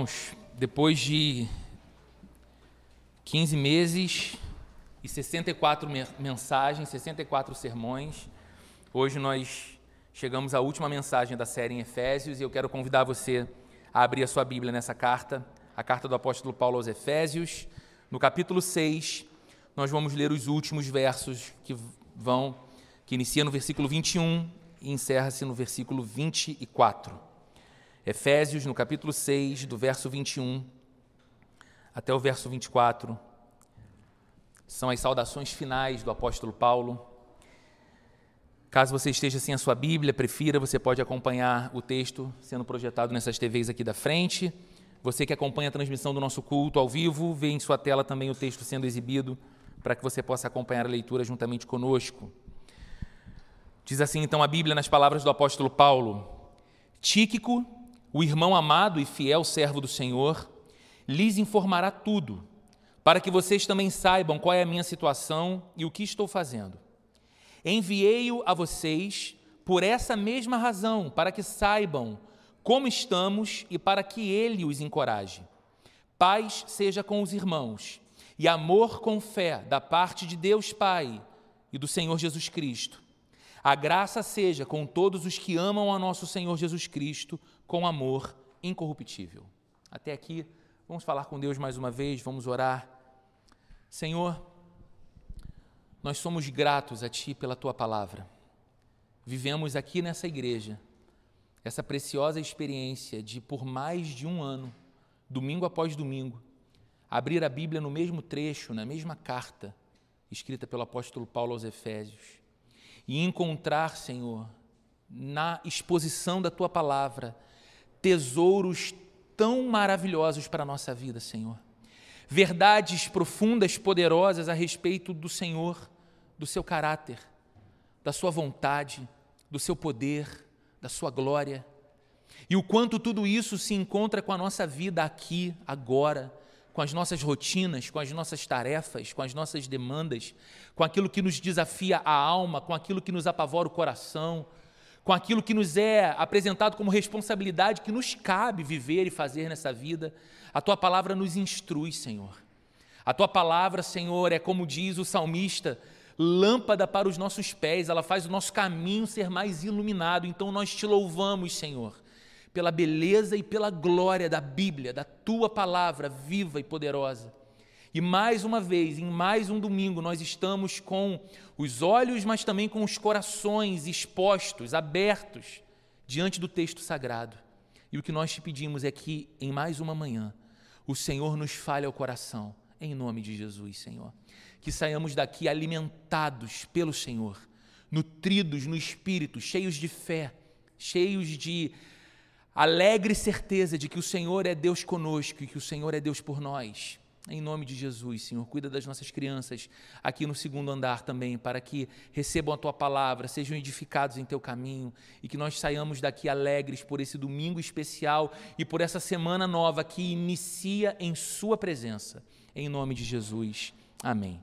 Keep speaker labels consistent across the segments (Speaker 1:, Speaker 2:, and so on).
Speaker 1: Irmãos, depois de 15 meses e 64 mensagens, 64 sermões, hoje nós chegamos à última mensagem da série em Efésios e eu quero convidar você a abrir a sua Bíblia nessa carta, a carta do apóstolo Paulo aos Efésios. No capítulo 6, nós vamos ler os últimos versos que vão que inicia no versículo 21 e encerra-se no versículo 24. Efésios, no capítulo 6, do verso 21 até o verso 24, são as saudações finais do apóstolo Paulo. Caso você esteja sem a sua Bíblia, prefira, você pode acompanhar o texto sendo projetado nessas TVs aqui da frente. Você que acompanha a transmissão do nosso culto ao vivo, vê em sua tela também o texto sendo exibido para que você possa acompanhar a leitura juntamente conosco. Diz assim então a Bíblia nas palavras do apóstolo Paulo: Tíquico o irmão amado e fiel servo do Senhor lhes informará tudo, para que vocês também saibam qual é a minha situação e o que estou fazendo. Enviei-o a vocês por essa mesma razão, para que saibam como estamos e para que ele os encoraje. Paz seja com os irmãos e amor com fé da parte de Deus Pai e do Senhor Jesus Cristo. A graça seja com todos os que amam a nosso Senhor Jesus Cristo com amor incorruptível. Até aqui, vamos falar com Deus mais uma vez, vamos orar. Senhor, nós somos gratos a Ti pela Tua palavra. Vivemos aqui nessa igreja essa preciosa experiência de, por mais de um ano, domingo após domingo, abrir a Bíblia no mesmo trecho, na mesma carta, escrita pelo apóstolo Paulo aos Efésios, e encontrar, Senhor, na exposição da Tua palavra, tesouros tão maravilhosos para a nossa vida, Senhor. Verdades profundas, poderosas a respeito do Senhor, do seu caráter, da sua vontade, do seu poder, da sua glória. E o quanto tudo isso se encontra com a nossa vida aqui, agora, com as nossas rotinas, com as nossas tarefas, com as nossas demandas, com aquilo que nos desafia a alma, com aquilo que nos apavora o coração, com aquilo que nos é apresentado como responsabilidade que nos cabe viver e fazer nessa vida. A tua palavra nos instrui, Senhor. A tua palavra, Senhor, é como diz o salmista, lâmpada para os nossos pés, ela faz o nosso caminho ser mais iluminado. Então nós te louvamos, Senhor, pela beleza e pela glória da Bíblia, da tua palavra viva e poderosa. E mais uma vez, em mais um domingo, nós estamos com os olhos, mas também com os corações expostos, abertos diante do texto sagrado. E o que nós te pedimos é que, em mais uma manhã, o Senhor nos fale ao coração, em nome de Jesus, Senhor. Que saiamos daqui alimentados pelo Senhor, nutridos no espírito, cheios de fé, cheios de alegre certeza de que o Senhor é Deus conosco e que o Senhor é Deus por nós em nome de Jesus, Senhor, cuida das nossas crianças aqui no segundo andar também, para que recebam a tua palavra, sejam edificados em teu caminho e que nós saiamos daqui alegres por esse domingo especial e por essa semana nova que inicia em Sua presença. Em nome de Jesus. Amém.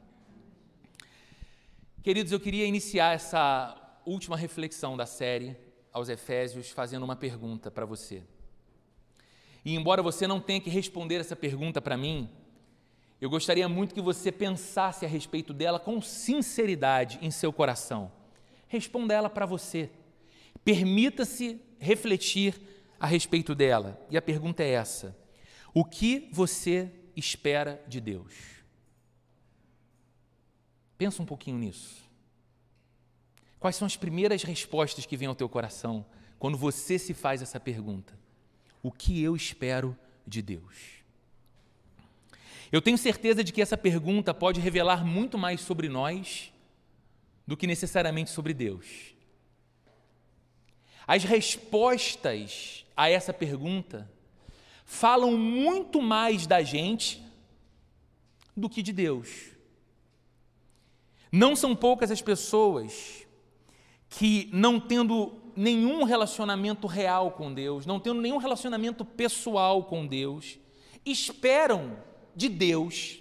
Speaker 1: Queridos, eu queria iniciar essa última reflexão da série aos Efésios fazendo uma pergunta para você. E embora você não tenha que responder essa pergunta para mim, eu gostaria muito que você pensasse a respeito dela com sinceridade em seu coração. Responda ela para você. Permita-se refletir a respeito dela. E a pergunta é essa: O que você espera de Deus? Pensa um pouquinho nisso. Quais são as primeiras respostas que vêm ao teu coração quando você se faz essa pergunta? O que eu espero de Deus? Eu tenho certeza de que essa pergunta pode revelar muito mais sobre nós do que necessariamente sobre Deus. As respostas a essa pergunta falam muito mais da gente do que de Deus. Não são poucas as pessoas que, não tendo nenhum relacionamento real com Deus, não tendo nenhum relacionamento pessoal com Deus, esperam de Deus,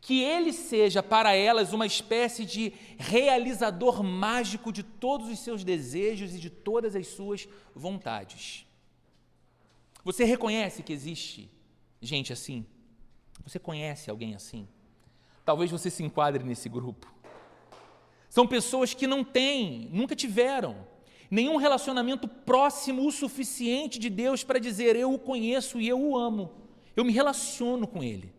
Speaker 1: que ele seja para elas uma espécie de realizador mágico de todos os seus desejos e de todas as suas vontades. Você reconhece que existe gente assim? Você conhece alguém assim? Talvez você se enquadre nesse grupo. São pessoas que não têm, nunca tiveram nenhum relacionamento próximo o suficiente de Deus para dizer eu o conheço e eu o amo. Eu me relaciono com ele.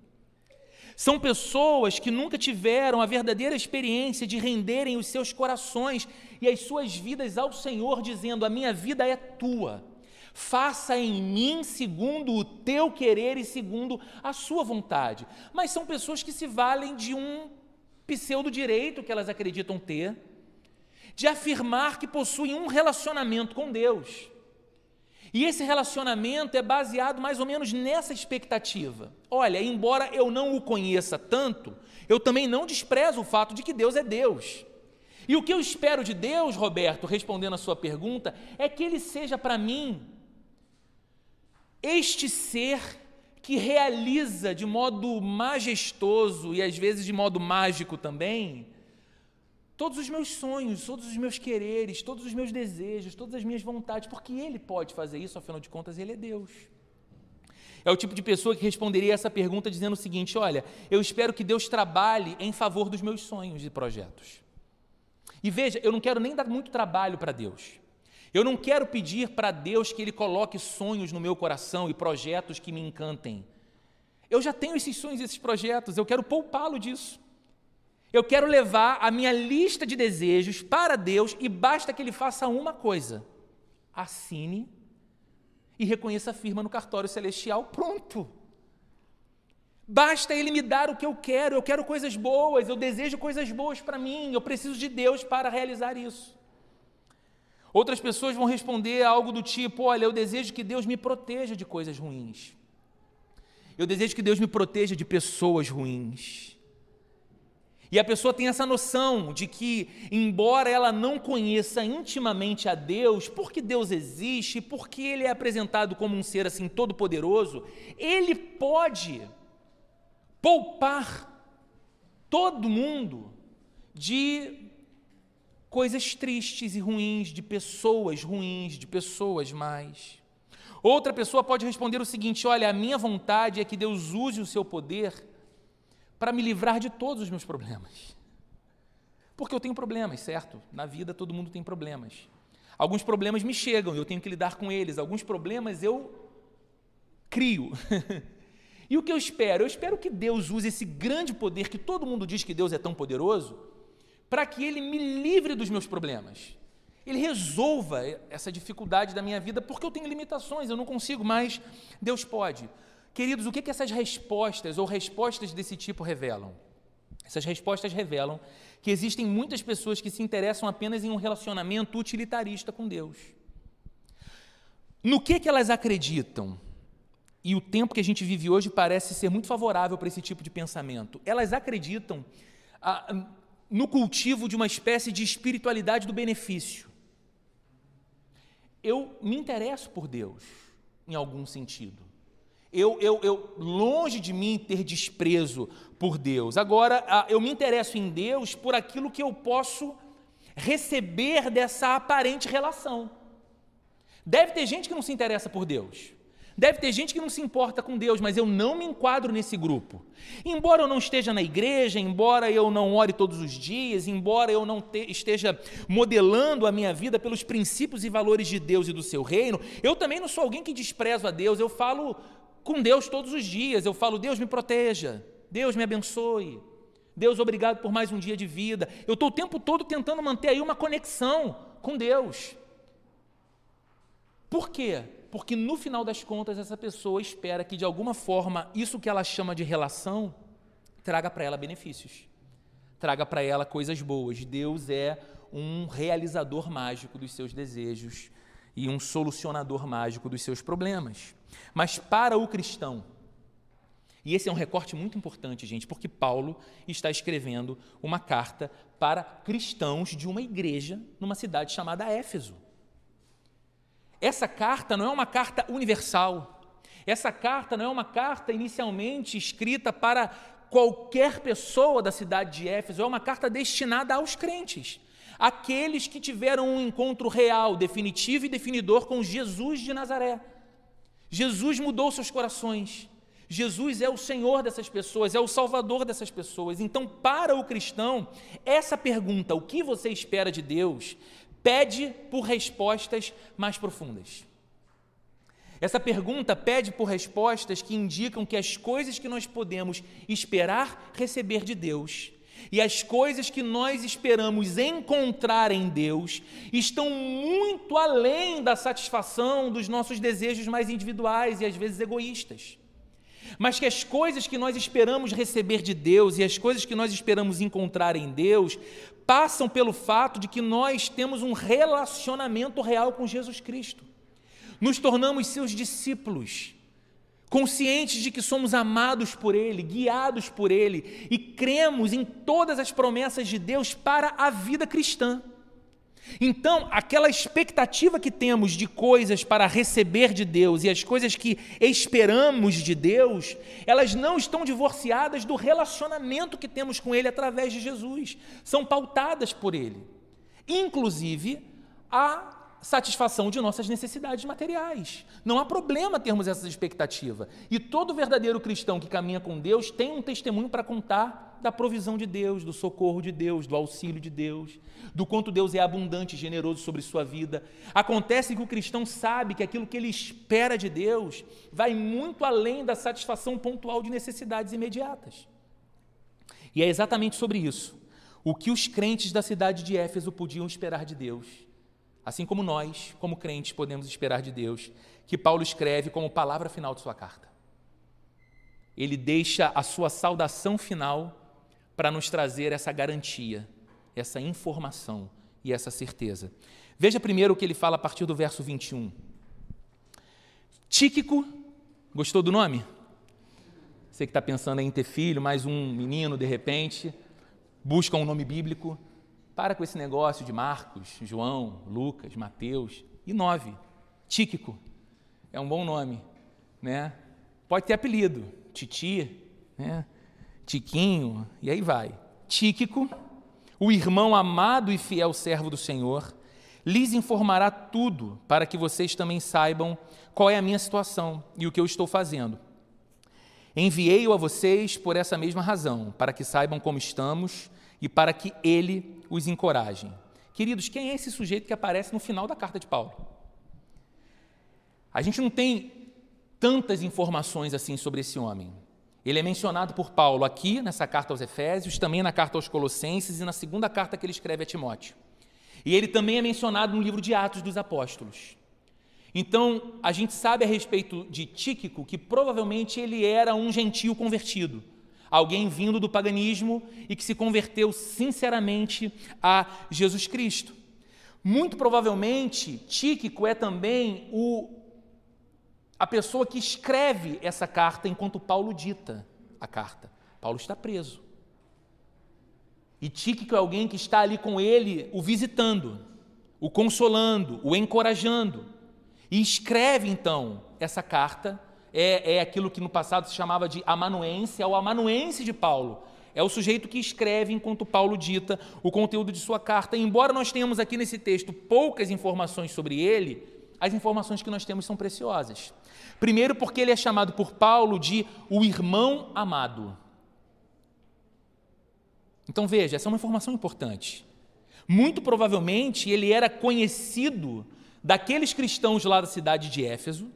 Speaker 1: São pessoas que nunca tiveram a verdadeira experiência de renderem os seus corações e as suas vidas ao Senhor, dizendo: A minha vida é tua. Faça em mim segundo o teu querer e segundo a sua vontade. Mas são pessoas que se valem de um pseudo-direito que elas acreditam ter, de afirmar que possuem um relacionamento com Deus. E esse relacionamento é baseado mais ou menos nessa expectativa. Olha, embora eu não o conheça tanto, eu também não desprezo o fato de que Deus é Deus. E o que eu espero de Deus, Roberto, respondendo a sua pergunta, é que Ele seja para mim este ser que realiza de modo majestoso e às vezes de modo mágico também todos os meus sonhos, todos os meus quereres, todos os meus desejos, todas as minhas vontades, porque Ele pode fazer isso, afinal de contas, Ele é Deus. É o tipo de pessoa que responderia essa pergunta dizendo o seguinte: olha, eu espero que Deus trabalhe em favor dos meus sonhos e projetos. E veja, eu não quero nem dar muito trabalho para Deus. Eu não quero pedir para Deus que Ele coloque sonhos no meu coração e projetos que me encantem. Eu já tenho esses sonhos, esses projetos, eu quero poupá-lo disso. Eu quero levar a minha lista de desejos para Deus e basta que Ele faça uma coisa: assine e reconheça a firma no cartório celestial. Pronto. Basta Ele me dar o que eu quero. Eu quero coisas boas, eu desejo coisas boas para mim. Eu preciso de Deus para realizar isso. Outras pessoas vão responder algo do tipo: Olha, eu desejo que Deus me proteja de coisas ruins. Eu desejo que Deus me proteja de pessoas ruins. E a pessoa tem essa noção de que, embora ela não conheça intimamente a Deus, porque Deus existe, porque Ele é apresentado como um ser assim todo-poderoso, Ele pode poupar todo mundo de coisas tristes e ruins, de pessoas ruins, de pessoas mais. Outra pessoa pode responder o seguinte: olha, a minha vontade é que Deus use o seu poder para me livrar de todos os meus problemas. Porque eu tenho problemas, certo? Na vida todo mundo tem problemas. Alguns problemas me chegam eu tenho que lidar com eles, alguns problemas eu crio. e o que eu espero? Eu espero que Deus use esse grande poder que todo mundo diz que Deus é tão poderoso para que Ele me livre dos meus problemas. Ele resolva essa dificuldade da minha vida, porque eu tenho limitações, eu não consigo mais, Deus pode. Queridos, o que, que essas respostas ou respostas desse tipo revelam? Essas respostas revelam que existem muitas pessoas que se interessam apenas em um relacionamento utilitarista com Deus. No que, que elas acreditam? E o tempo que a gente vive hoje parece ser muito favorável para esse tipo de pensamento. Elas acreditam ah, no cultivo de uma espécie de espiritualidade do benefício. Eu me interesso por Deus, em algum sentido. Eu, eu, eu, longe de mim ter desprezo por Deus. Agora, eu me interesso em Deus por aquilo que eu posso receber dessa aparente relação. Deve ter gente que não se interessa por Deus. Deve ter gente que não se importa com Deus, mas eu não me enquadro nesse grupo. Embora eu não esteja na igreja, embora eu não ore todos os dias, embora eu não te, esteja modelando a minha vida pelos princípios e valores de Deus e do seu reino, eu também não sou alguém que desprezo a Deus. Eu falo com Deus todos os dias. Eu falo, Deus me proteja, Deus me abençoe. Deus, obrigado por mais um dia de vida. Eu estou o tempo todo tentando manter aí uma conexão com Deus. Por quê? Porque no final das contas, essa pessoa espera que de alguma forma isso que ela chama de relação traga para ela benefícios, traga para ela coisas boas. Deus é um realizador mágico dos seus desejos e um solucionador mágico dos seus problemas. Mas para o cristão, e esse é um recorte muito importante, gente, porque Paulo está escrevendo uma carta para cristãos de uma igreja numa cidade chamada Éfeso. Essa carta não é uma carta universal. Essa carta não é uma carta inicialmente escrita para qualquer pessoa da cidade de Éfeso, é uma carta destinada aos crentes, aqueles que tiveram um encontro real, definitivo e definidor com Jesus de Nazaré. Jesus mudou seus corações. Jesus é o Senhor dessas pessoas, é o Salvador dessas pessoas. Então, para o cristão, essa pergunta, o que você espera de Deus, pede por respostas mais profundas. Essa pergunta pede por respostas que indicam que as coisas que nós podemos esperar receber de Deus e as coisas que nós esperamos encontrar em Deus estão muito além da satisfação dos nossos desejos mais individuais e às vezes egoístas. Mas que as coisas que nós esperamos receber de Deus e as coisas que nós esperamos encontrar em Deus passam pelo fato de que nós temos um relacionamento real com Jesus Cristo. Nos tornamos seus discípulos conscientes de que somos amados por Ele, guiados por Ele e cremos em todas as promessas de Deus para a vida cristã. Então, aquela expectativa que temos de coisas para receber de Deus e as coisas que esperamos de Deus, elas não estão divorciadas do relacionamento que temos com Ele através de Jesus, são pautadas por Ele. Inclusive, a satisfação de nossas necessidades materiais. Não há problema termos essa expectativa. E todo verdadeiro cristão que caminha com Deus tem um testemunho para contar da provisão de Deus, do socorro de Deus, do auxílio de Deus, do quanto Deus é abundante e generoso sobre sua vida. Acontece que o cristão sabe que aquilo que ele espera de Deus vai muito além da satisfação pontual de necessidades imediatas. E é exatamente sobre isso o que os crentes da cidade de Éfeso podiam esperar de Deus assim como nós, como crentes, podemos esperar de Deus, que Paulo escreve como palavra final de sua carta. Ele deixa a sua saudação final para nos trazer essa garantia, essa informação e essa certeza. Veja primeiro o que ele fala a partir do verso 21. Tíquico, gostou do nome? Você que está pensando em ter filho, mais um menino de repente, busca um nome bíblico. Para com esse negócio de Marcos, João, Lucas, Mateus. E nove, Tíquico. É um bom nome, né? Pode ter apelido, Titi, né? Tiquinho, e aí vai. Tíquico, o irmão amado e fiel servo do Senhor, lhes informará tudo para que vocês também saibam qual é a minha situação e o que eu estou fazendo. Enviei-o a vocês por essa mesma razão, para que saibam como estamos e para que ele os encoraje. Queridos, quem é esse sujeito que aparece no final da carta de Paulo? A gente não tem tantas informações assim sobre esse homem. Ele é mencionado por Paulo aqui nessa carta aos Efésios, também na carta aos Colossenses e na segunda carta que ele escreve a Timóteo. E ele também é mencionado no livro de Atos dos Apóstolos. Então, a gente sabe a respeito de Tíquico que provavelmente ele era um gentio convertido alguém vindo do paganismo e que se converteu sinceramente a Jesus Cristo. Muito provavelmente, Tíquico é também o, a pessoa que escreve essa carta enquanto Paulo dita a carta. Paulo está preso. E Tíquico é alguém que está ali com ele, o visitando, o consolando, o encorajando. E escreve então essa carta é, é aquilo que no passado se chamava de amanuense, é o amanuense de Paulo. É o sujeito que escreve enquanto Paulo dita o conteúdo de sua carta. E embora nós tenhamos aqui nesse texto poucas informações sobre ele, as informações que nós temos são preciosas. Primeiro, porque ele é chamado por Paulo de o irmão amado. Então veja, essa é uma informação importante. Muito provavelmente ele era conhecido daqueles cristãos lá da cidade de Éfeso,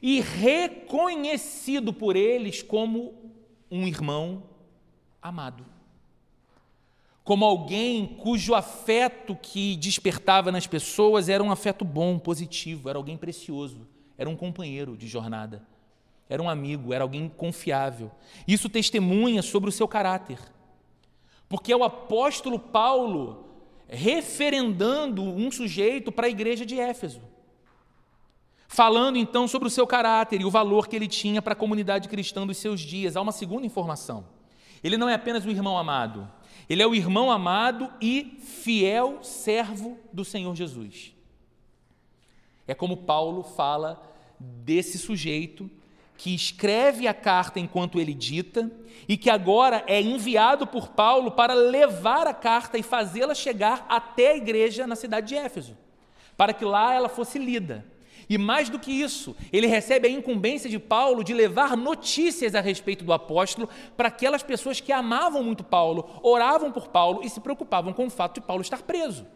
Speaker 1: e reconhecido por eles como um irmão amado. Como alguém cujo afeto que despertava nas pessoas era um afeto bom, positivo, era alguém precioso, era um companheiro de jornada, era um amigo, era alguém confiável. Isso testemunha sobre o seu caráter. Porque é o apóstolo Paulo referendando um sujeito para a igreja de Éfeso falando então sobre o seu caráter e o valor que ele tinha para a comunidade cristã dos seus dias. Há uma segunda informação. Ele não é apenas o irmão amado, ele é o irmão amado e fiel servo do Senhor Jesus. É como Paulo fala desse sujeito que escreve a carta enquanto ele dita e que agora é enviado por Paulo para levar a carta e fazê-la chegar até a igreja na cidade de Éfeso, para que lá ela fosse lida. E mais do que isso, ele recebe a incumbência de Paulo de levar notícias a respeito do apóstolo para aquelas pessoas que amavam muito Paulo, oravam por Paulo e se preocupavam com o fato de Paulo estar preso.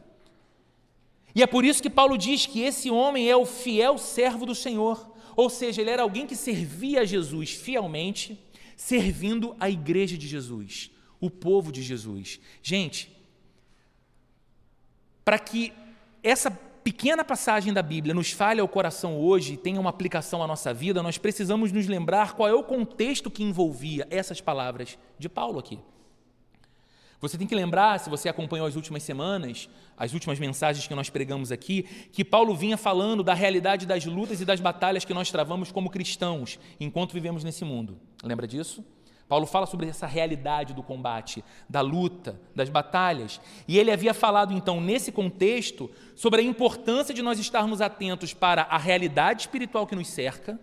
Speaker 1: E é por isso que Paulo diz que esse homem é o fiel servo do Senhor, ou seja, ele era alguém que servia a Jesus fielmente, servindo a igreja de Jesus, o povo de Jesus. Gente, para que essa pequena passagem da Bíblia nos fale ao coração hoje e tenha uma aplicação à nossa vida, nós precisamos nos lembrar qual é o contexto que envolvia essas palavras de Paulo aqui. Você tem que lembrar, se você acompanhou as últimas semanas, as últimas mensagens que nós pregamos aqui, que Paulo vinha falando da realidade das lutas e das batalhas que nós travamos como cristãos enquanto vivemos nesse mundo. Lembra disso? Paulo fala sobre essa realidade do combate, da luta, das batalhas. E ele havia falado, então, nesse contexto, sobre a importância de nós estarmos atentos para a realidade espiritual que nos cerca,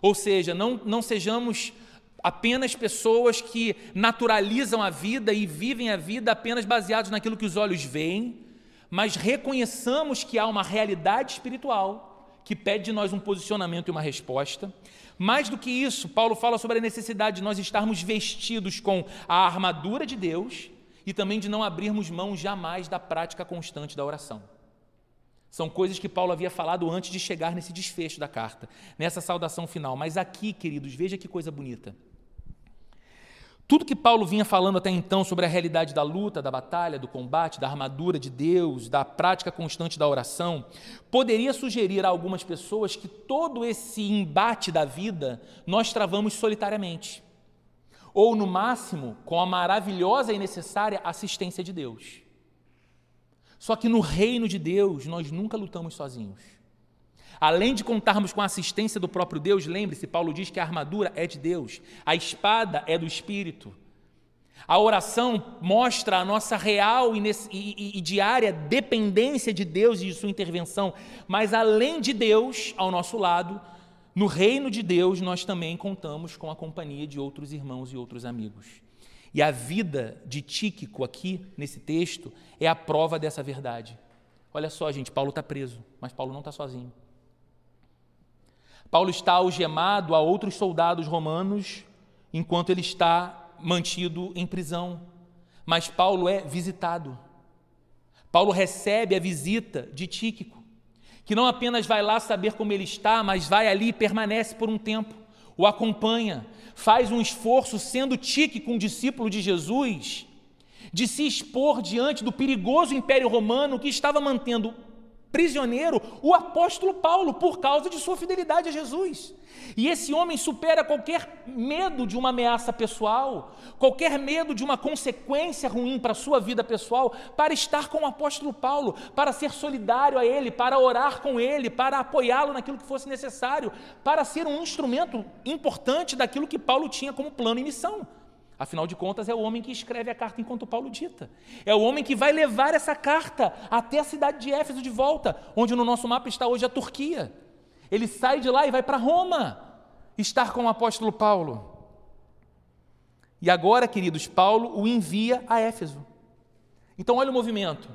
Speaker 1: ou seja, não, não sejamos apenas pessoas que naturalizam a vida e vivem a vida apenas baseados naquilo que os olhos veem, mas reconheçamos que há uma realidade espiritual que pede de nós um posicionamento e uma resposta, mais do que isso, Paulo fala sobre a necessidade de nós estarmos vestidos com a armadura de Deus e também de não abrirmos mão jamais da prática constante da oração. São coisas que Paulo havia falado antes de chegar nesse desfecho da carta, nessa saudação final. Mas aqui, queridos, veja que coisa bonita. Tudo que Paulo vinha falando até então sobre a realidade da luta, da batalha, do combate, da armadura de Deus, da prática constante da oração, poderia sugerir a algumas pessoas que todo esse embate da vida nós travamos solitariamente, ou no máximo com a maravilhosa e necessária assistência de Deus. Só que no reino de Deus nós nunca lutamos sozinhos. Além de contarmos com a assistência do próprio Deus, lembre-se, Paulo diz que a armadura é de Deus, a espada é do Espírito. A oração mostra a nossa real e, e, e, diária dependência de Deus e de Sua intervenção, mas além de Deus ao nosso lado, no reino de Deus nós também contamos com a companhia de outros irmãos e outros amigos. E a vida de Tíquico aqui, nesse texto, é a prova dessa verdade. Olha só, gente, Paulo está preso, mas Paulo não está sozinho. Paulo está algemado a outros soldados romanos enquanto ele está mantido em prisão. Mas Paulo é visitado. Paulo recebe a visita de Tíquico, que não apenas vai lá saber como ele está, mas vai ali e permanece por um tempo, o acompanha, faz um esforço, sendo Tíquico um discípulo de Jesus, de se expor diante do perigoso império romano que estava mantendo prisioneiro o apóstolo Paulo por causa de sua fidelidade a Jesus. E esse homem supera qualquer medo de uma ameaça pessoal, qualquer medo de uma consequência ruim para a sua vida pessoal, para estar com o apóstolo Paulo, para ser solidário a ele, para orar com ele, para apoiá-lo naquilo que fosse necessário, para ser um instrumento importante daquilo que Paulo tinha como plano e missão. Afinal de contas, é o homem que escreve a carta enquanto Paulo dita. É o homem que vai levar essa carta até a cidade de Éfeso de volta, onde no nosso mapa está hoje a Turquia. Ele sai de lá e vai para Roma estar com o apóstolo Paulo. E agora, queridos, Paulo o envia a Éfeso. Então, olha o movimento.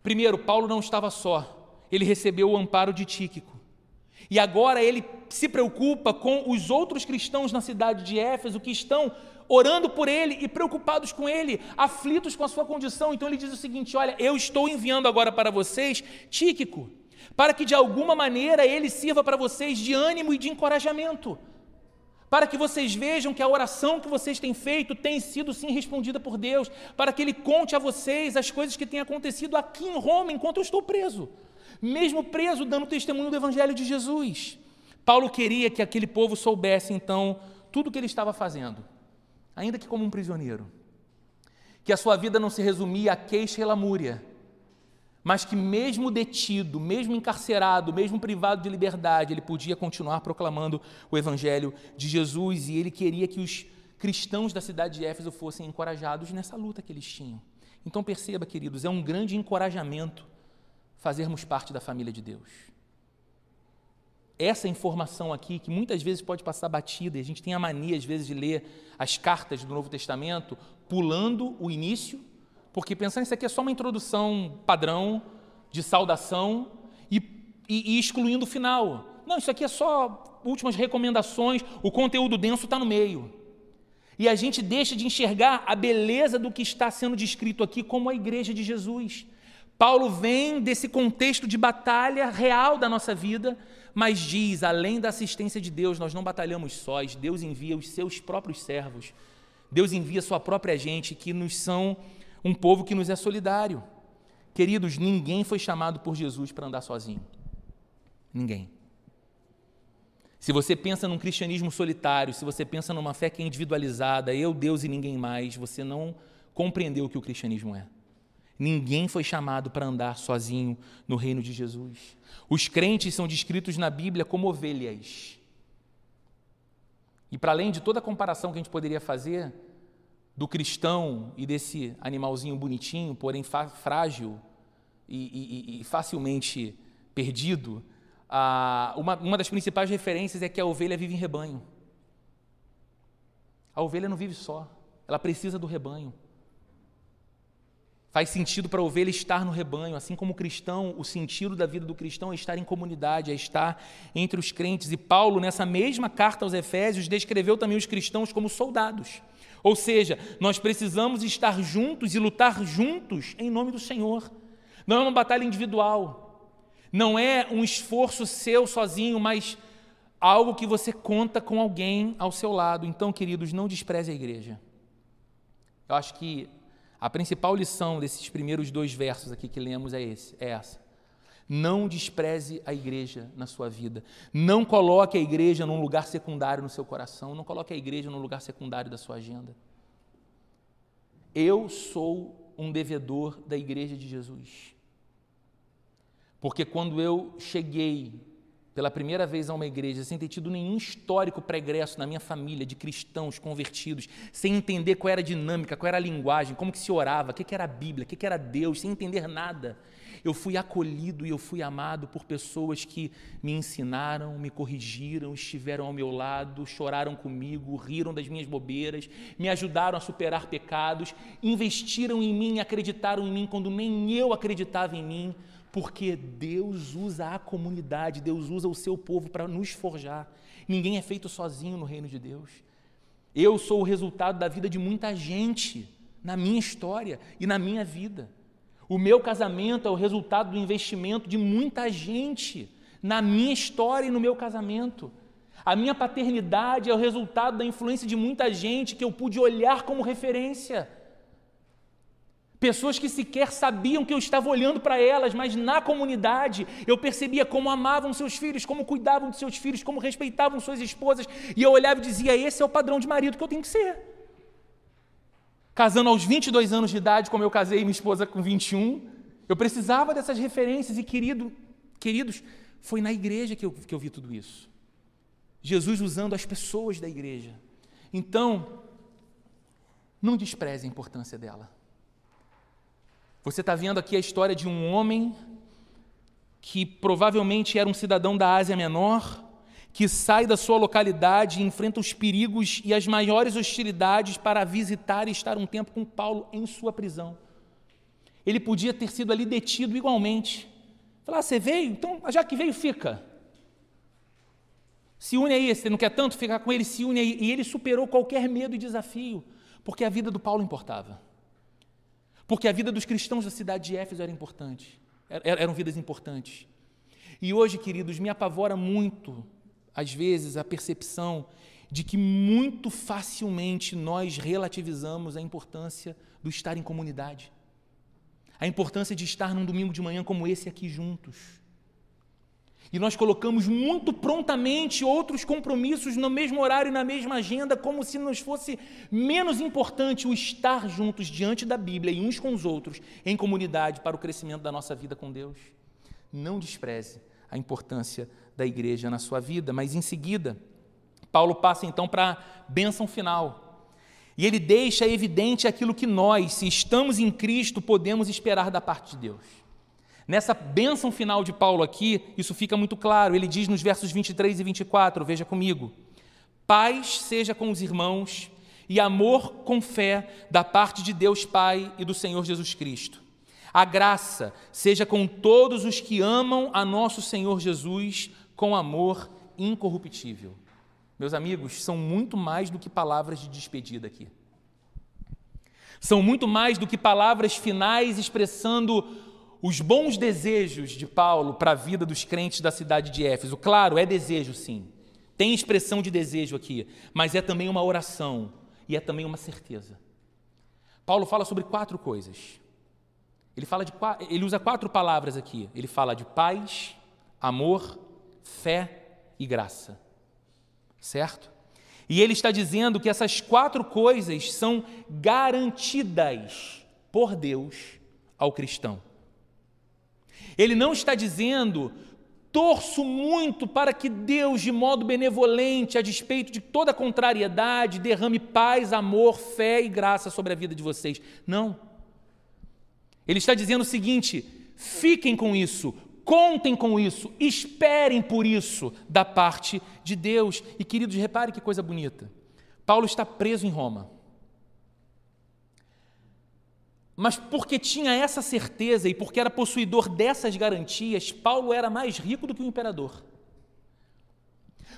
Speaker 1: Primeiro, Paulo não estava só, ele recebeu o amparo de Tíquico. E agora ele se preocupa com os outros cristãos na cidade de Éfeso que estão orando por ele e preocupados com ele, aflitos com a sua condição. Então ele diz o seguinte: Olha, eu estou enviando agora para vocês Tíquico, para que de alguma maneira ele sirva para vocês de ânimo e de encorajamento, para que vocês vejam que a oração que vocês têm feito tem sido sim respondida por Deus, para que ele conte a vocês as coisas que têm acontecido aqui em Roma enquanto eu estou preso, mesmo preso, dando testemunho do Evangelho de Jesus. Paulo queria que aquele povo soubesse então tudo o que ele estava fazendo ainda que como um prisioneiro. Que a sua vida não se resumia a queixa e lamúria, mas que, mesmo detido, mesmo encarcerado, mesmo privado de liberdade, ele podia continuar proclamando o Evangelho de Jesus e ele queria que os cristãos da cidade de Éfeso fossem encorajados nessa luta que eles tinham. Então, perceba, queridos, é um grande encorajamento fazermos parte da família de Deus essa informação aqui, que muitas vezes pode passar batida, e a gente tem a mania, às vezes, de ler as cartas do Novo Testamento pulando o início, porque pensando isso aqui é só uma introdução padrão de saudação, e e, e excluindo o final. Não, isso aqui é só últimas recomendações, o conteúdo denso está no meio. E a gente deixa de enxergar a beleza do que está sendo descrito aqui como a igreja de Jesus. Paulo vem desse contexto de batalha real da nossa vida, mas diz: além da assistência de Deus, nós não batalhamos sós, Deus envia os seus próprios servos, Deus envia sua própria gente, que nos são um povo que nos é solidário. Queridos, ninguém foi chamado por Jesus para andar sozinho. Ninguém. Se você pensa num cristianismo solitário, se você pensa numa fé que é individualizada, eu, Deus e ninguém mais, você não compreendeu o que o cristianismo é. Ninguém foi chamado para andar sozinho no reino de Jesus. Os crentes são descritos na Bíblia como ovelhas. E para além de toda a comparação que a gente poderia fazer do cristão e desse animalzinho bonitinho, porém frágil e, e, e facilmente perdido, uma, uma das principais referências é que a ovelha vive em rebanho. A ovelha não vive só, ela precisa do rebanho. Faz sentido para a ovelha estar no rebanho, assim como o cristão, o sentido da vida do cristão é estar em comunidade, é estar entre os crentes. E Paulo, nessa mesma carta aos Efésios, descreveu também os cristãos como soldados. Ou seja, nós precisamos estar juntos e lutar juntos em nome do Senhor. Não é uma batalha individual, não é um esforço seu sozinho, mas algo que você conta com alguém ao seu lado. Então, queridos, não despreze a igreja. Eu acho que a principal lição desses primeiros dois versos aqui que lemos é, esse, é essa. Não despreze a igreja na sua vida. Não coloque a igreja num lugar secundário no seu coração. Não coloque a igreja num lugar secundário da sua agenda. Eu sou um devedor da igreja de Jesus. Porque quando eu cheguei pela primeira vez a uma igreja, sem ter tido nenhum histórico pregresso na minha família de cristãos convertidos, sem entender qual era a dinâmica, qual era a linguagem, como que se orava, o que era a Bíblia, o que era Deus, sem entender nada, eu fui acolhido e eu fui amado por pessoas que me ensinaram, me corrigiram, estiveram ao meu lado, choraram comigo, riram das minhas bobeiras, me ajudaram a superar pecados, investiram em mim, acreditaram em mim quando nem eu acreditava em mim, porque Deus usa a comunidade, Deus usa o seu povo para nos forjar. Ninguém é feito sozinho no reino de Deus. Eu sou o resultado da vida de muita gente na minha história e na minha vida. O meu casamento é o resultado do investimento de muita gente na minha história e no meu casamento. A minha paternidade é o resultado da influência de muita gente que eu pude olhar como referência. Pessoas que sequer sabiam que eu estava olhando para elas, mas na comunidade eu percebia como amavam seus filhos, como cuidavam de seus filhos, como respeitavam suas esposas, e eu olhava e dizia: esse é o padrão de marido que eu tenho que ser. Casando aos 22 anos de idade, como eu casei minha esposa com 21, eu precisava dessas referências, e querido, queridos, foi na igreja que eu, que eu vi tudo isso. Jesus usando as pessoas da igreja. Então, não despreze a importância dela. Você está vendo aqui a história de um homem que provavelmente era um cidadão da Ásia Menor, que sai da sua localidade e enfrenta os perigos e as maiores hostilidades para visitar e estar um tempo com Paulo em sua prisão. Ele podia ter sido ali detido igualmente. Falar, ah, você veio? Então, já que veio, fica. Se une aí, você não quer tanto ficar com ele, se une aí. E ele superou qualquer medo e desafio, porque a vida do Paulo importava. Porque a vida dos cristãos da cidade de Éfeso era importante, eram vidas importantes. E hoje, queridos, me apavora muito, às vezes, a percepção de que muito facilmente nós relativizamos a importância do estar em comunidade, a importância de estar num domingo de manhã como esse aqui juntos. E nós colocamos muito prontamente outros compromissos no mesmo horário na mesma agenda, como se nos fosse menos importante o estar juntos diante da Bíblia e uns com os outros em comunidade para o crescimento da nossa vida com Deus. Não despreze a importância da igreja na sua vida, mas em seguida, Paulo passa então para a bênção final. E ele deixa evidente aquilo que nós, se estamos em Cristo, podemos esperar da parte de Deus. Nessa bênção final de Paulo aqui, isso fica muito claro. Ele diz nos versos 23 e 24, veja comigo: Paz seja com os irmãos e amor com fé da parte de Deus Pai e do Senhor Jesus Cristo. A graça seja com todos os que amam a nosso Senhor Jesus com amor incorruptível. Meus amigos, são muito mais do que palavras de despedida aqui. São muito mais do que palavras finais expressando os bons desejos de Paulo para a vida dos crentes da cidade de Éfeso. Claro, é desejo, sim. Tem expressão de desejo aqui, mas é também uma oração e é também uma certeza. Paulo fala sobre quatro coisas. Ele, fala de, ele usa quatro palavras aqui. Ele fala de paz, amor, fé e graça. Certo? E ele está dizendo que essas quatro coisas são garantidas por Deus ao cristão. Ele não está dizendo, torço muito para que Deus, de modo benevolente, a despeito de toda contrariedade, derrame paz, amor, fé e graça sobre a vida de vocês. Não. Ele está dizendo o seguinte: fiquem com isso, contem com isso, esperem por isso da parte de Deus. E queridos, repare que coisa bonita. Paulo está preso em Roma. Mas porque tinha essa certeza e porque era possuidor dessas garantias, Paulo era mais rico do que o imperador.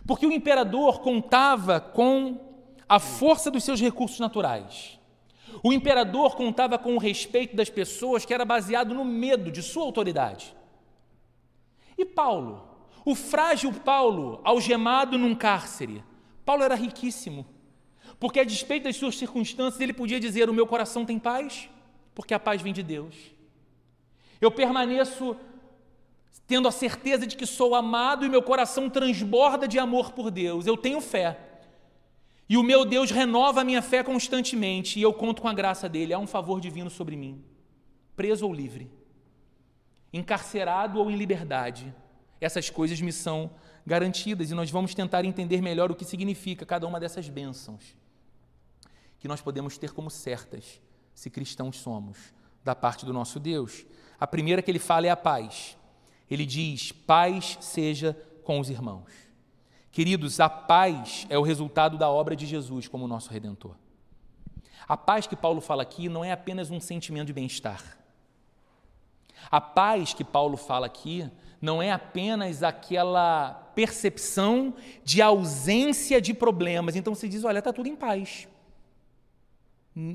Speaker 1: Porque o imperador contava com a força dos seus recursos naturais. O imperador contava com o respeito das pessoas que era baseado no medo de sua autoridade. E Paulo? O frágil Paulo, algemado num cárcere. Paulo era riquíssimo, porque a despeito das suas circunstâncias, ele podia dizer: O meu coração tem paz, porque a paz vem de Deus. Eu permaneço tendo a certeza de que sou amado e meu coração transborda de amor por Deus. Eu tenho fé. E o meu Deus renova a minha fé constantemente e eu conto com a graça dele. Há um favor divino sobre mim, preso ou livre, encarcerado ou em liberdade. Essas coisas me são garantidas e nós vamos tentar entender melhor o que significa cada uma dessas bênçãos que nós podemos ter como certas, se cristãos somos, da parte do nosso Deus. A primeira que ele fala é a paz. Ele diz: paz seja com os irmãos. Queridos, a paz é o resultado da obra de Jesus como nosso redentor. A paz que Paulo fala aqui não é apenas um sentimento de bem-estar. A paz que Paulo fala aqui não é apenas aquela percepção de ausência de problemas. Então você diz: olha, está tudo em paz.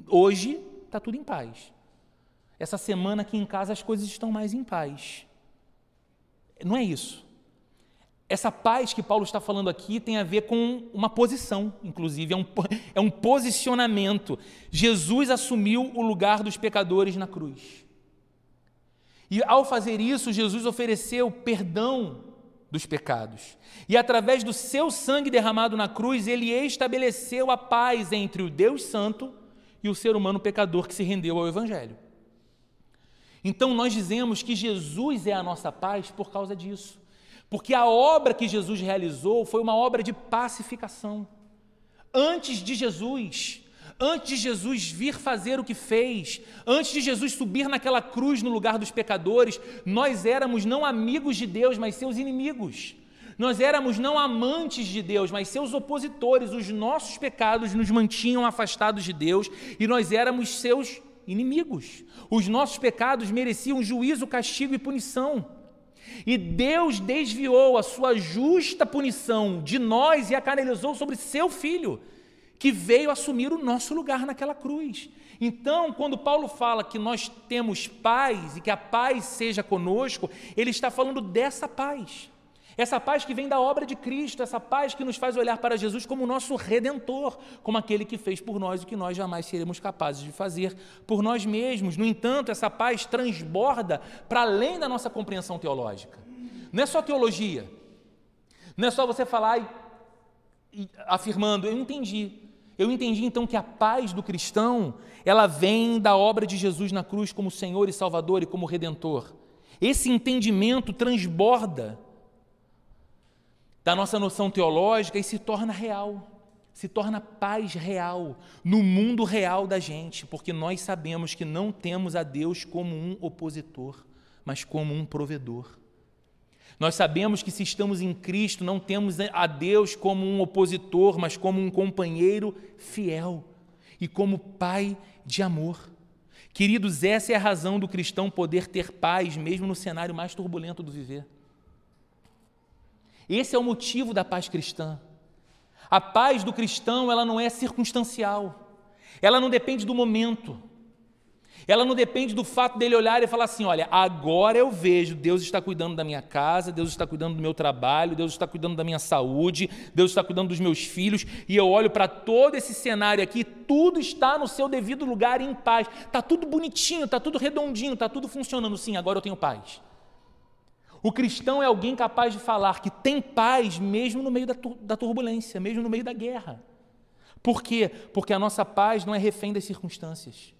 Speaker 1: Hoje está tudo em paz. Essa semana aqui em casa as coisas estão mais em paz. Não é isso. Essa paz que Paulo está falando aqui tem a ver com uma posição, inclusive, é um, é um posicionamento. Jesus assumiu o lugar dos pecadores na cruz. E ao fazer isso, Jesus ofereceu perdão dos pecados. E através do seu sangue derramado na cruz, ele estabeleceu a paz entre o Deus Santo e o ser humano pecador que se rendeu ao Evangelho. Então nós dizemos que Jesus é a nossa paz por causa disso. Porque a obra que Jesus realizou foi uma obra de pacificação. Antes de Jesus, antes de Jesus vir fazer o que fez, antes de Jesus subir naquela cruz no lugar dos pecadores, nós éramos não amigos de Deus, mas seus inimigos. Nós éramos não amantes de Deus, mas seus opositores. Os nossos pecados nos mantinham afastados de Deus e nós éramos seus inimigos. Os nossos pecados mereciam juízo, castigo e punição. E Deus desviou a sua justa punição de nós e a canalizou sobre seu filho, que veio assumir o nosso lugar naquela cruz. Então, quando Paulo fala que nós temos paz e que a paz seja conosco, ele está falando dessa paz. Essa paz que vem da obra de Cristo, essa paz que nos faz olhar para Jesus como nosso redentor, como aquele que fez por nós o que nós jamais seremos capazes de fazer por nós mesmos. No entanto, essa paz transborda para além da nossa compreensão teológica. Não é só teologia. Não é só você falar e, e afirmando, eu entendi. Eu entendi então que a paz do cristão, ela vem da obra de Jesus na cruz como Senhor e Salvador e como redentor. Esse entendimento transborda da nossa noção teológica e se torna real, se torna paz real no mundo real da gente, porque nós sabemos que não temos a Deus como um opositor, mas como um provedor. Nós sabemos que se estamos em Cristo, não temos a Deus como um opositor, mas como um companheiro fiel e como pai de amor Queridos, essa é a razão do cristão poder ter paz mesmo no cenário mais turbulento do viver. Esse é o motivo da paz cristã. A paz do cristão, ela não é circunstancial. Ela não depende do momento. Ela não depende do fato dele olhar e falar assim: olha, agora eu vejo, Deus está cuidando da minha casa, Deus está cuidando do meu trabalho, Deus está cuidando da minha saúde, Deus está cuidando dos meus filhos, e eu olho para todo esse cenário aqui, tudo está no seu devido lugar em paz, está tudo bonitinho, está tudo redondinho, está tudo funcionando. Sim, agora eu tenho paz. O cristão é alguém capaz de falar que tem paz mesmo no meio da turbulência, mesmo no meio da guerra. Por quê? Porque a nossa paz não é refém das circunstâncias,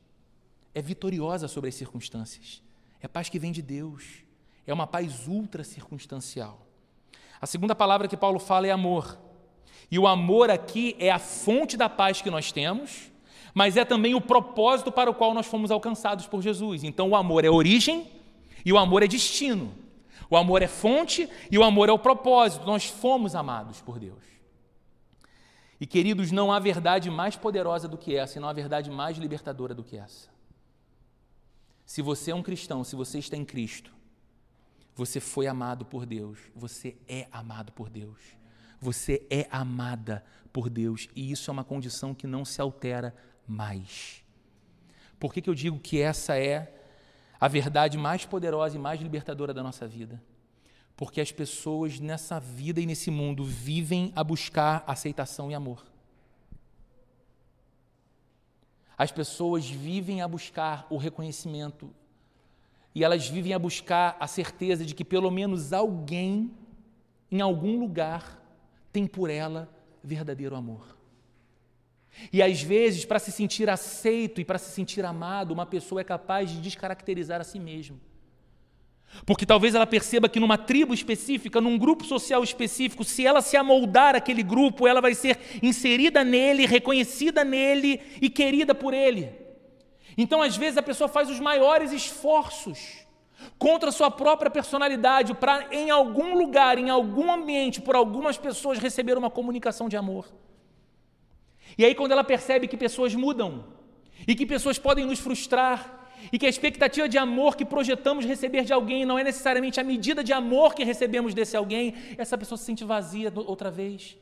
Speaker 1: é vitoriosa sobre as circunstâncias. É paz que vem de Deus, é uma paz ultra circunstancial. A segunda palavra que Paulo fala é amor. E o amor aqui é a fonte da paz que nós temos, mas é também o propósito para o qual nós fomos alcançados por Jesus. Então o amor é origem e o amor é destino. O amor é fonte e o amor é o propósito. Nós fomos amados por Deus. E queridos, não há verdade mais poderosa do que essa, e não há verdade mais libertadora do que essa. Se você é um cristão, se você está em Cristo, você foi amado por Deus, você é amado por Deus, você é amada por Deus, e isso é uma condição que não se altera mais. Por que, que eu digo que essa é a verdade mais poderosa e mais libertadora da nossa vida? Porque as pessoas nessa vida e nesse mundo vivem a buscar aceitação e amor. As pessoas vivem a buscar o reconhecimento e elas vivem a buscar a certeza de que pelo menos alguém, em algum lugar, tem por ela verdadeiro amor. E às vezes, para se sentir aceito e para se sentir amado, uma pessoa é capaz de descaracterizar a si mesmo. Porque talvez ela perceba que numa tribo específica, num grupo social específico, se ela se amoldar aquele grupo, ela vai ser inserida nele, reconhecida nele e querida por ele. Então, às vezes, a pessoa faz os maiores esforços contra a sua própria personalidade para, em algum lugar, em algum ambiente, por algumas pessoas, receber uma comunicação de amor. E aí, quando ela percebe que pessoas mudam e que pessoas podem nos frustrar, e que a expectativa de amor que projetamos receber de alguém não é necessariamente a medida de amor que recebemos desse alguém, essa pessoa se sente vazia outra vez.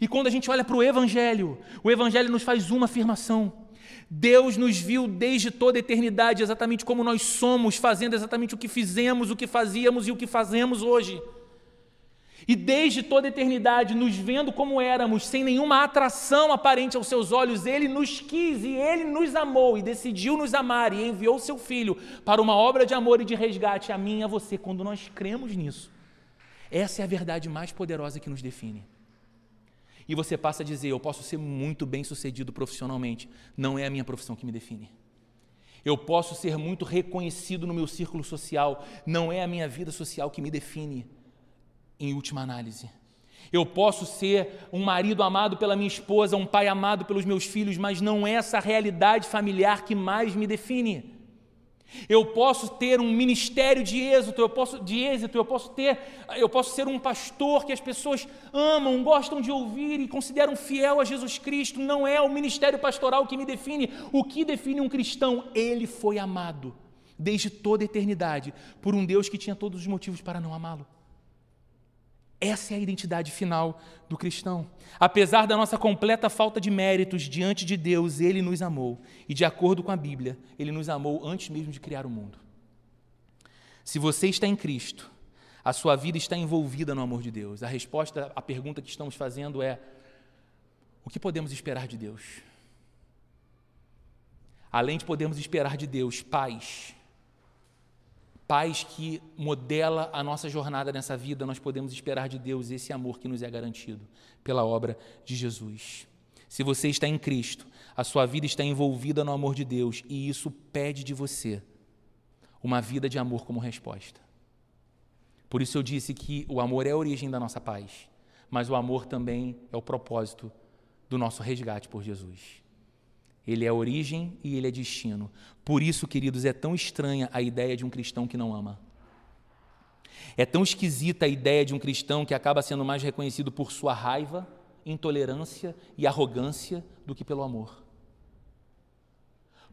Speaker 1: E quando a gente olha para o Evangelho, o Evangelho nos faz uma afirmação. Deus nos viu desde toda a eternidade, exatamente como nós somos, fazendo exatamente o que fizemos, o que fazíamos e o que fazemos hoje. E desde toda eternidade, nos vendo como éramos, sem nenhuma atração aparente aos seus olhos, Ele nos quis e Ele nos amou e decidiu nos amar e enviou seu Filho para uma obra de amor e de resgate a mim e a você, quando nós cremos nisso. Essa é a verdade mais poderosa que nos define. E você passa a dizer: Eu posso ser muito bem sucedido profissionalmente, não é a minha profissão que me define. Eu posso ser muito reconhecido no meu círculo social, não é a minha vida social que me define em última análise. Eu posso ser um marido amado pela minha esposa, um pai amado pelos meus filhos, mas não é essa realidade familiar que mais me define. Eu posso ter um ministério de êxito, eu posso de êxito, eu posso ter, eu posso ser um pastor que as pessoas amam, gostam de ouvir e consideram fiel a Jesus Cristo. Não é o ministério pastoral que me define. O que define um cristão? Ele foi amado desde toda a eternidade por um Deus que tinha todos os motivos para não amá-lo. Essa é a identidade final do cristão. Apesar da nossa completa falta de méritos diante de Deus, Ele nos amou. E, de acordo com a Bíblia, Ele nos amou antes mesmo de criar o mundo. Se você está em Cristo, a sua vida está envolvida no amor de Deus. A resposta à pergunta que estamos fazendo é: o que podemos esperar de Deus? Além de podermos esperar de Deus paz, paz que modela a nossa jornada nessa vida, nós podemos esperar de Deus esse amor que nos é garantido pela obra de Jesus. Se você está em Cristo, a sua vida está envolvida no amor de Deus e isso pede de você uma vida de amor como resposta. Por isso eu disse que o amor é a origem da nossa paz, mas o amor também é o propósito do nosso resgate por Jesus. Ele é origem e ele é destino. Por isso, queridos, é tão estranha a ideia de um cristão que não ama. É tão esquisita a ideia de um cristão que acaba sendo mais reconhecido por sua raiva, intolerância e arrogância do que pelo amor.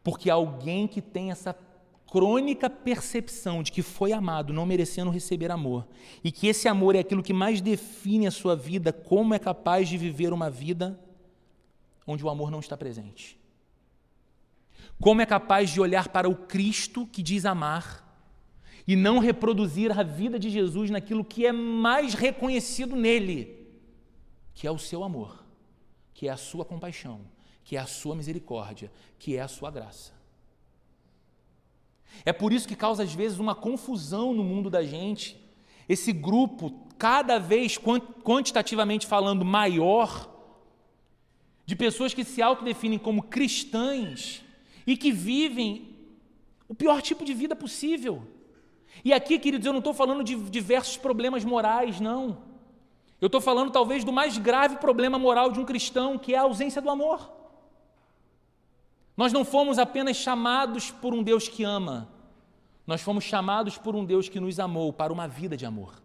Speaker 1: Porque alguém que tem essa crônica percepção de que foi amado, não merecendo receber amor, e que esse amor é aquilo que mais define a sua vida, como é capaz de viver uma vida onde o amor não está presente. Como é capaz de olhar para o Cristo que diz amar e não reproduzir a vida de Jesus naquilo que é mais reconhecido nele, que é o seu amor, que é a sua compaixão, que é a sua misericórdia, que é a sua graça. É por isso que causa às vezes uma confusão no mundo da gente. Esse grupo, cada vez quantitativamente falando, maior, de pessoas que se autodefinem como cristãs e que vivem o pior tipo de vida possível. E aqui, queridos, eu não estou falando de diversos problemas morais, não. Eu estou falando talvez do mais grave problema moral de um cristão, que é a ausência do amor. Nós não fomos apenas chamados por um Deus que ama, nós fomos chamados por um Deus que nos amou para uma vida de amor.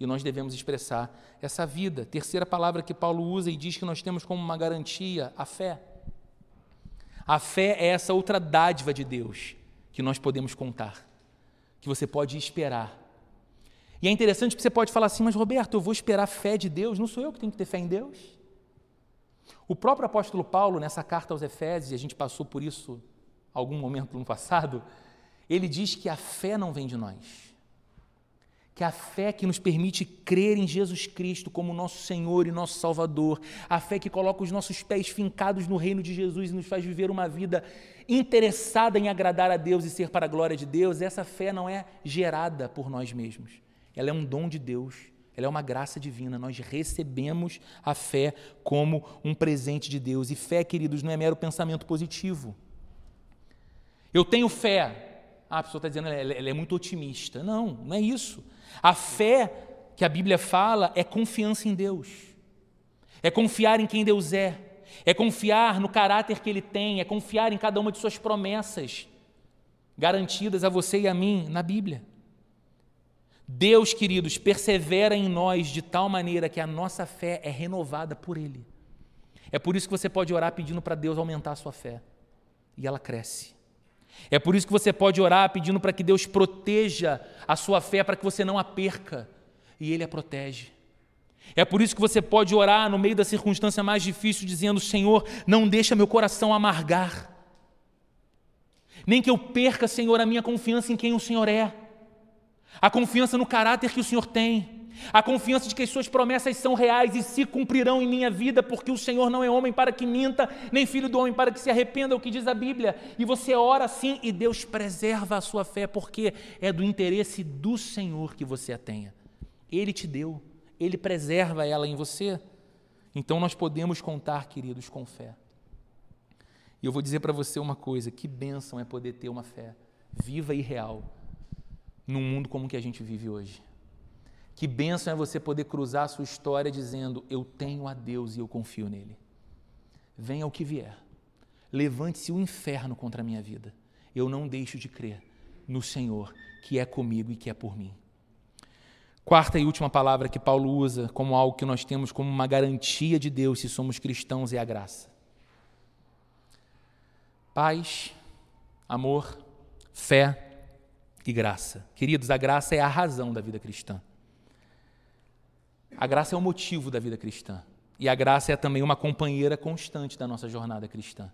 Speaker 1: E nós devemos expressar essa vida. Terceira palavra que Paulo usa e diz que nós temos como uma garantia a fé. A fé é essa outra dádiva de Deus que nós podemos contar, que você pode esperar. E é interessante que você pode falar assim, mas Roberto, eu vou esperar fé de Deus, não sou eu que tenho que ter fé em Deus? O próprio apóstolo Paulo, nessa carta aos Efésios, e a gente passou por isso algum momento no passado, ele diz que a fé não vem de nós. Que a fé que nos permite crer em Jesus Cristo como nosso Senhor e nosso Salvador, a fé que coloca os nossos pés fincados no reino de Jesus e nos faz viver uma vida interessada em agradar a Deus e ser para a glória de Deus, essa fé não é gerada por nós mesmos. Ela é um dom de Deus ela é uma graça divina. Nós recebemos a fé como um presente de Deus. E fé, queridos, não é mero pensamento positivo. Eu tenho fé. Ah, a pessoa está dizendo ela, ela é muito otimista. Não, não é isso. A fé que a Bíblia fala é confiança em Deus. É confiar em quem Deus é. É confiar no caráter que Ele tem. É confiar em cada uma de Suas promessas garantidas a você e a mim na Bíblia. Deus, queridos, persevera em nós de tal maneira que a nossa fé é renovada por Ele. É por isso que você pode orar pedindo para Deus aumentar a sua fé. E ela cresce. É por isso que você pode orar pedindo para que Deus proteja a sua fé, para que você não a perca. E Ele a protege. É por isso que você pode orar no meio da circunstância mais difícil, dizendo: Senhor, não deixa meu coração amargar. Nem que eu perca, Senhor, a minha confiança em quem o Senhor é a confiança no caráter que o Senhor tem, a confiança de que as suas promessas são reais e se cumprirão em minha vida, porque o Senhor não é homem para que minta, nem filho do homem para que se arrependa, é o que diz a Bíblia. E você ora assim e Deus preserva a sua fé, porque é do interesse do Senhor que você a tenha. Ele te deu, ele preserva ela em você. Então nós podemos contar, queridos, com fé. E eu vou dizer para você uma coisa: que bênção é poder ter uma fé viva e real num mundo como que a gente vive hoje. Que bênção é você poder cruzar a sua história dizendo: Eu tenho a Deus e eu confio nele. Venha o que vier, levante-se o inferno contra a minha vida. Eu não deixo de crer no Senhor, que é comigo e que é por mim. Quarta e última palavra que Paulo usa como algo que nós temos como uma garantia de Deus se somos cristãos é a graça. Paz, amor, fé, e graça. Queridos, a graça é a razão da vida cristã. A graça é o motivo da vida cristã. E a graça é também uma companheira constante da nossa jornada cristã.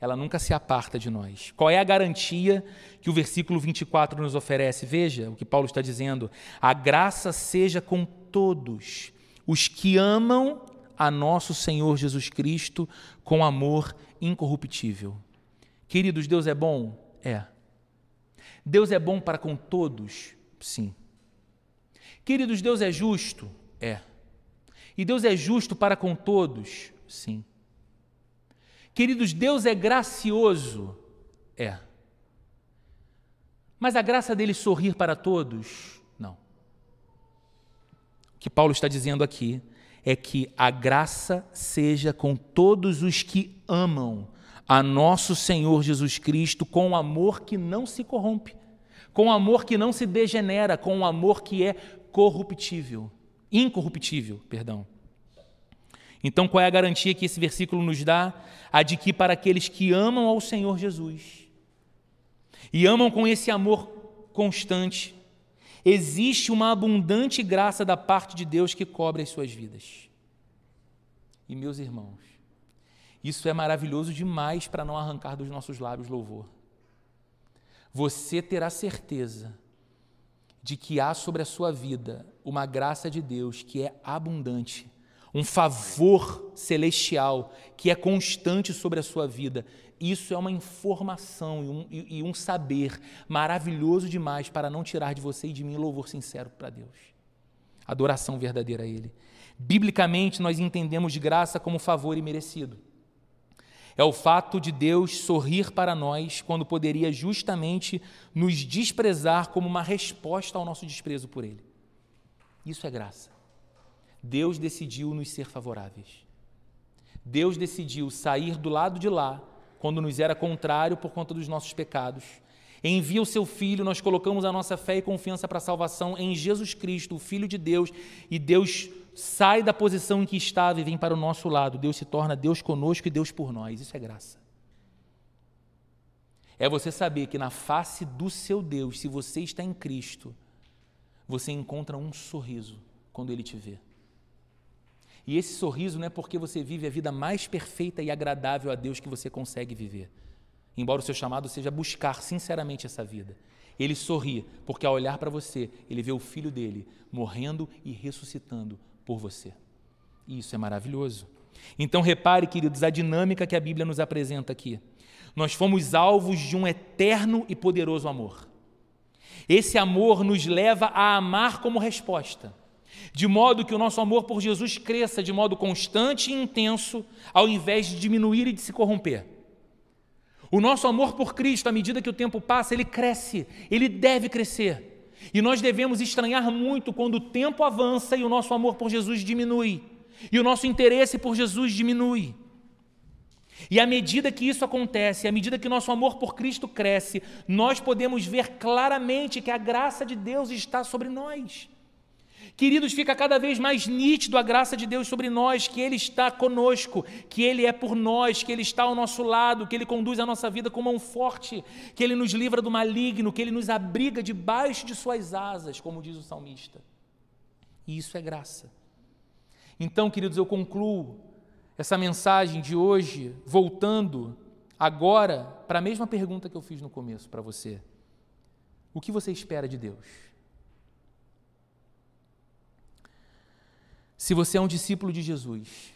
Speaker 1: Ela nunca se aparta de nós. Qual é a garantia que o versículo 24 nos oferece? Veja o que Paulo está dizendo. A graça seja com todos os que amam a nosso Senhor Jesus Cristo com amor incorruptível. Queridos, Deus é bom? É. Deus é bom para com todos? Sim. Queridos, Deus é justo? É. E Deus é justo para com todos? Sim. Queridos, Deus é gracioso? É. Mas a graça dele sorrir para todos? Não. O que Paulo está dizendo aqui é que a graça seja com todos os que amam a nosso Senhor Jesus Cristo com amor que não se corrompe, com amor que não se degenera, com amor que é corruptível, incorruptível, perdão. Então, qual é a garantia que esse versículo nos dá? A de que para aqueles que amam ao Senhor Jesus e amam com esse amor constante, existe uma abundante graça da parte de Deus que cobre as suas vidas. E meus irmãos, isso é maravilhoso demais para não arrancar dos nossos lábios louvor. Você terá certeza de que há sobre a sua vida uma graça de Deus que é abundante, um favor celestial que é constante sobre a sua vida. Isso é uma informação e um, e um saber maravilhoso demais para não tirar de você e de mim louvor sincero para Deus. Adoração verdadeira a Ele. Biblicamente, nós entendemos de graça como favor imerecido. É o fato de Deus sorrir para nós quando poderia justamente nos desprezar como uma resposta ao nosso desprezo por Ele. Isso é graça. Deus decidiu nos ser favoráveis. Deus decidiu sair do lado de lá quando nos era contrário por conta dos nossos pecados. Envia o seu Filho, nós colocamos a nossa fé e confiança para a salvação em Jesus Cristo, o Filho de Deus, e Deus sai da posição em que estava e vem para o nosso lado. Deus se torna Deus conosco e Deus por nós. Isso é graça. É você saber que na face do seu Deus, se você está em Cristo, você encontra um sorriso quando ele te vê. E esse sorriso não é porque você vive a vida mais perfeita e agradável a Deus que você consegue viver. Embora o seu chamado seja buscar sinceramente essa vida. Ele sorri porque ao olhar para você, ele vê o filho dele morrendo e ressuscitando por você. E isso é maravilhoso. Então, repare, queridos, a dinâmica que a Bíblia nos apresenta aqui. Nós fomos alvos de um eterno e poderoso amor. Esse amor nos leva a amar como resposta, de modo que o nosso amor por Jesus cresça de modo constante e intenso, ao invés de diminuir e de se corromper. O nosso amor por Cristo, à medida que o tempo passa, ele cresce, ele deve crescer. E nós devemos estranhar muito quando o tempo avança e o nosso amor por Jesus diminui, e o nosso interesse por Jesus diminui. E à medida que isso acontece, à medida que nosso amor por Cristo cresce, nós podemos ver claramente que a graça de Deus está sobre nós. Queridos, fica cada vez mais nítido a graça de Deus sobre nós, que Ele está conosco, que Ele é por nós, que Ele está ao nosso lado, que Ele conduz a nossa vida com mão forte, que Ele nos livra do maligno, que Ele nos abriga debaixo de Suas asas, como diz o salmista. E isso é graça. Então, queridos, eu concluo essa mensagem de hoje voltando agora para a mesma pergunta que eu fiz no começo para você. O que você espera de Deus? Se você é um discípulo de Jesus,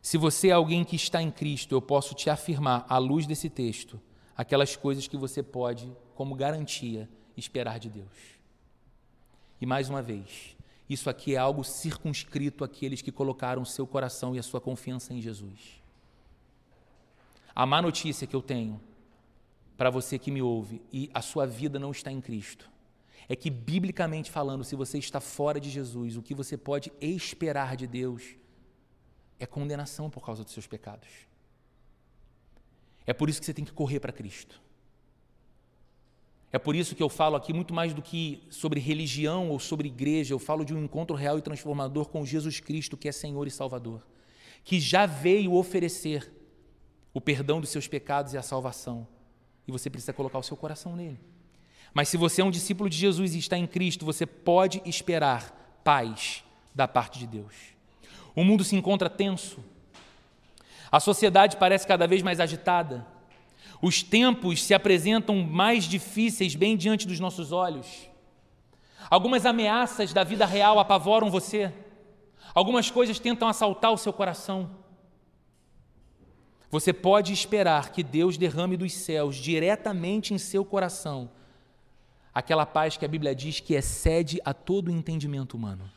Speaker 1: se você é alguém que está em Cristo, eu posso te afirmar, à luz desse texto, aquelas coisas que você pode, como garantia, esperar de Deus. E mais uma vez, isso aqui é algo circunscrito àqueles que colocaram seu coração e a sua confiança em Jesus. A má notícia que eu tenho para você que me ouve e a sua vida não está em Cristo é que, biblicamente falando, se você está fora de Jesus, o que você pode esperar de Deus é condenação por causa dos seus pecados. É por isso que você tem que correr para Cristo. É por isso que eu falo aqui muito mais do que sobre religião ou sobre igreja, eu falo de um encontro real e transformador com Jesus Cristo, que é Senhor e Salvador, que já veio oferecer o perdão dos seus pecados e a salvação. E você precisa colocar o seu coração nele. Mas se você é um discípulo de Jesus e está em Cristo, você pode esperar paz da parte de Deus. O mundo se encontra tenso. A sociedade parece cada vez mais agitada. Os tempos se apresentam mais difíceis bem diante dos nossos olhos. Algumas ameaças da vida real apavoram você. Algumas coisas tentam assaltar o seu coração. Você pode esperar que Deus derrame dos céus diretamente em seu coração aquela paz que a Bíblia diz que excede a todo entendimento humano.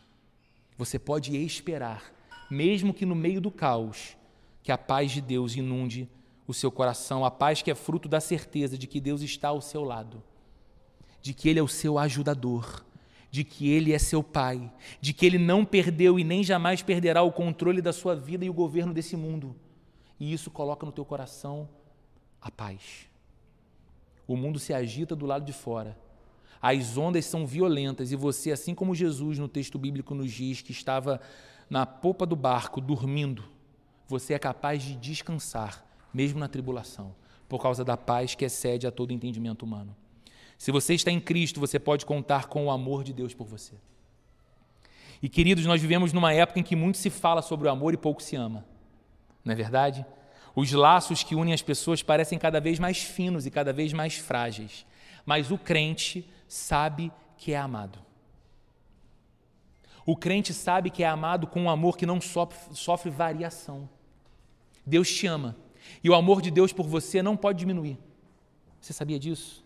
Speaker 1: Você pode esperar, mesmo que no meio do caos, que a paz de Deus inunde o seu coração, a paz que é fruto da certeza de que Deus está ao seu lado, de que Ele é o seu ajudador, de que Ele é seu Pai, de que Ele não perdeu e nem jamais perderá o controle da sua vida e o governo desse mundo. E isso coloca no teu coração a paz. O mundo se agita do lado de fora, as ondas são violentas e você, assim como Jesus no texto bíblico nos diz que estava na popa do barco, dormindo, você é capaz de descansar, mesmo na tribulação, por causa da paz que excede a todo entendimento humano. Se você está em Cristo, você pode contar com o amor de Deus por você. E queridos, nós vivemos numa época em que muito se fala sobre o amor e pouco se ama. Não é verdade? Os laços que unem as pessoas parecem cada vez mais finos e cada vez mais frágeis. Mas o crente sabe que é amado. O crente sabe que é amado com um amor que não sofre, sofre variação. Deus te ama. E o amor de Deus por você não pode diminuir. Você sabia disso?